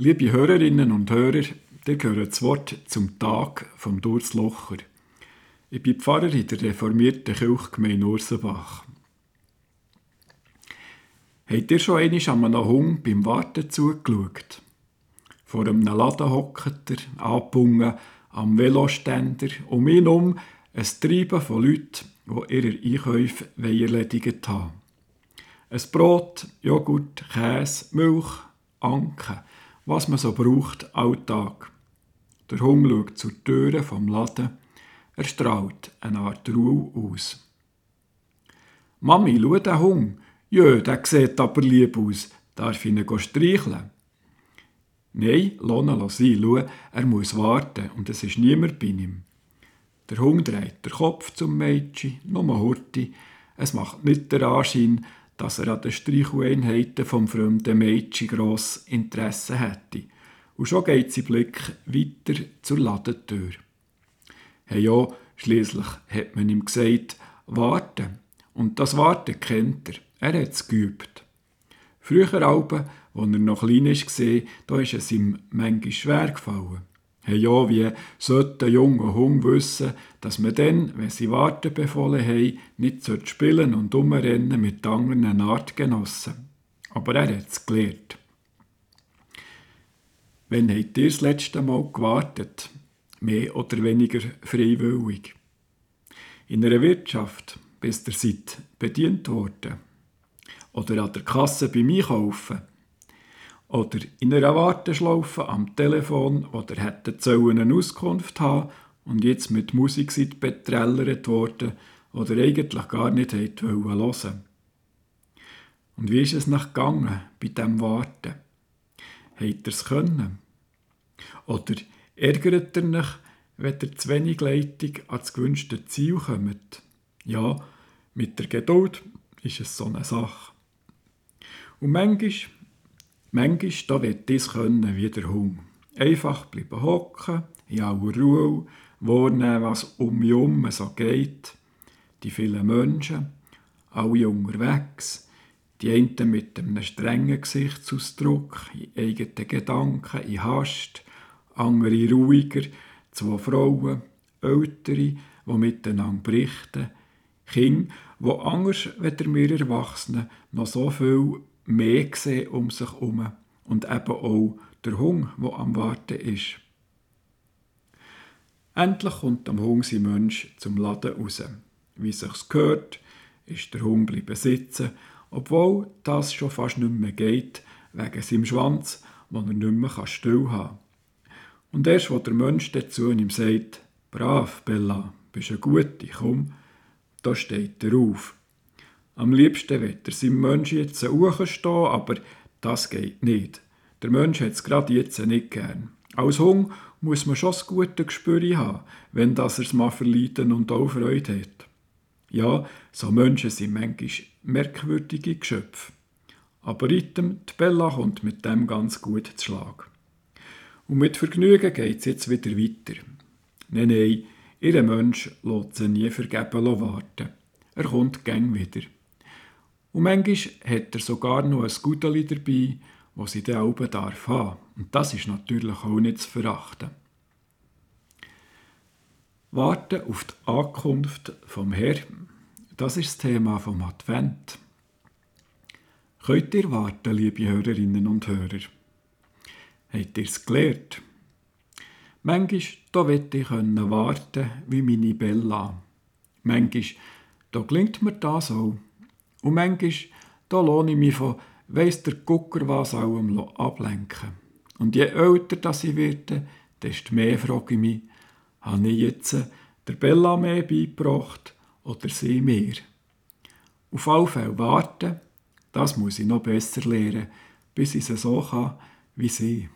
Liebe Hörerinnen und Hörer, ihr gehört das Wort zum Tag vom Durst Locher. Ich bin Pfarrer in der reformierten Kirchgemeinde Ursenbach. Habt ihr schon einmal an einem Hund beim Warten zugeschaut? Vor einem Laden hockt er, am Veloständer, um ihn herum ein Treiben von Leuten, die ihre Einkäufe erledigt haben. Ein Brot, Joghurt, Käse, Milch, Anke – was man so braucht, Alltag. Der Hund schaut zur Tür vom Laden. Er strahlt eine Art Ruhe aus. Mami, schau den Hund. Jö, der sieht aber lieb aus. Darf ich ihn streicheln? Nein, Lona, lass ihn. Schau, er muss warten und es ist niemand bei ihm. Der Hund dreht den Kopf zum Mädchen, nur Hurti. Es macht nicht den Anschein, dass er an den Streicheleinheiten vom fremden Mädchen gross Interesse hätte. Und schon geht sein Blick weiter zur Ladentür. Hey ja, schliesslich hat man ihm gesagt, warten. Und das Warten kennt er. Er hat es geübt. Früher als er noch klein war, da ist es ihm manchmal schwer gefallen. Hey, ja, wie sollte ein junger Hund wissen, dass man dann, wenn sie warten befohlen haben, nicht spielen und umrennen mit anderen Artgenossen. Aber er hat es gelernt. Wann habt ihr das letzte Mal gewartet? Mehr oder weniger freiwillig. In einer Wirtschaft, bis ihr seid bedient worden. Oder an der Kasse beim Einkaufen oder in einer Warteschlaufe am Telefon oder hätten eine Auskunft haben und jetzt mit Musik seid betrellert worden oder eigentlich gar nicht hätte hören Und wie ist es nach gegangen bei dem Warten? Habt ihr es können? Oder ärgert ihr euch, wenn ihr zu wenig Leitung ans gewünschte Ziel kommt? Ja, mit der Geduld ist es so eine Sache. Und manchmal Manchmal da wird dies können wie der Hund. Einfach bleiben hocken, in aller Ruhe, wahrnehmen, was um mich herum so geht. Die vielen Menschen, alle unterwegs, die einen mit einem strengen Gesichtsausdruck, in eigenen Gedanken, in Hast, andere ruhiger, zwei Frauen, Ältere, die miteinander berichten, Kinder, die anders wie wir Erwachsenen noch so viel mehr sehen um sich herum und eben auch der Hund, der am Warten ist. Endlich kommt am Hund sein Mensch zum Laden raus. Wie sich's gehört, ist der Hund bleiben sitzen, obwohl das schon fast nicht mehr geht, wegen seinem Schwanz, den er nicht mehr still haben kann. Und erst, wo der Mensch dazu ihm sagt, brav, Bella, bist eine gute, komm, da steht er auf am liebsten wird er seinem Mensch jetzt stehen, aber das geht nicht. Der Mensch hat es gerade jetzt nicht gern. Als Hund muss man schon das gute Gespür haben, wenn das er's mal verleiden und auch Freude hat. Ja, so Menschen sind manchmal merkwürdige Geschöpfe. Aber item, die Bella kommt mit dem ganz gut zu Schlag. Und mit Vergnügen geht es jetzt wieder weiter. Nein, nein, ihr Mensch lässt sie nie vergeben warten. Er kommt gern wieder. Und manchmal hat er sogar noch ein Guteli dabei, das sie dann oben darf haben. Und das ist natürlich auch nicht zu verachten. Warten auf die Ankunft vom Herrn, das ist das Thema vom Advent. Könnt ihr warten, liebe Hörerinnen und Hörer? Habt ihr es gelernt? Manchmal da möchte ich warten wie meine Bella. Manchmal da gelingt mir das auch. Und manchmal da lohne ich mich von weiss der Gucker was allem ablenken. Und je älter das ich werde, desto mehr frage ich mich, habe ich jetzt der Bella mehr beigebracht oder sie mir? Auf alle Fälle warten, das muss ich noch besser lernen, bis ich es so kann wie sie.